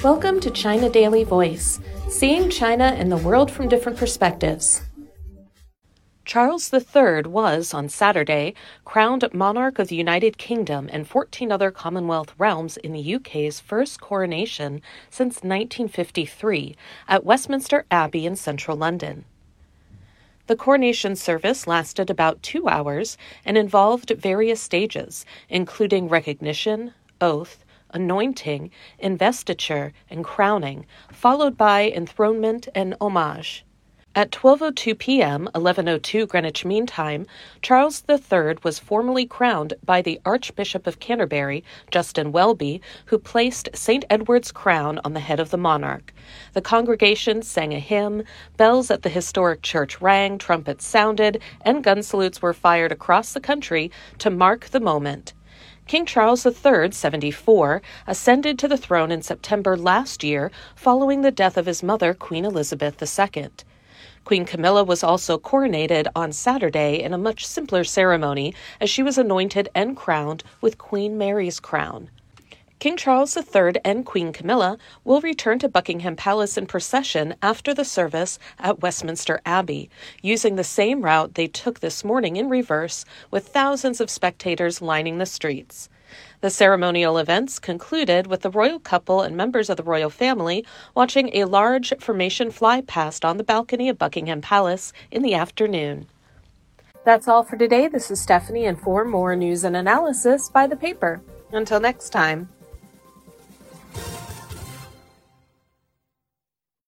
Welcome to China Daily Voice, seeing China and the world from different perspectives. Charles III was, on Saturday, crowned monarch of the United Kingdom and 14 other Commonwealth realms in the UK's first coronation since 1953 at Westminster Abbey in central London. The coronation service lasted about two hours and involved various stages, including recognition, oath, anointing, investiture, and crowning, followed by enthronement and homage. At 12:02 p.m., 11:02 Greenwich Mean Time, Charles III was formally crowned by the Archbishop of Canterbury, Justin Welby, who placed St. Edward's crown on the head of the monarch. The congregation sang a hymn, bells at the historic church rang, trumpets sounded, and gun salutes were fired across the country to mark the moment. King Charles III, 74, ascended to the throne in September last year following the death of his mother, Queen Elizabeth II. Queen Camilla was also coronated on Saturday in a much simpler ceremony as she was anointed and crowned with Queen Mary's crown. King Charles III and Queen Camilla will return to Buckingham Palace in procession after the service at Westminster Abbey, using the same route they took this morning in reverse, with thousands of spectators lining the streets. The ceremonial events concluded with the royal couple and members of the royal family watching a large formation fly past on the balcony of Buckingham Palace in the afternoon. That's all for today. This is Stephanie, and for more news and analysis, buy the paper. Until next time.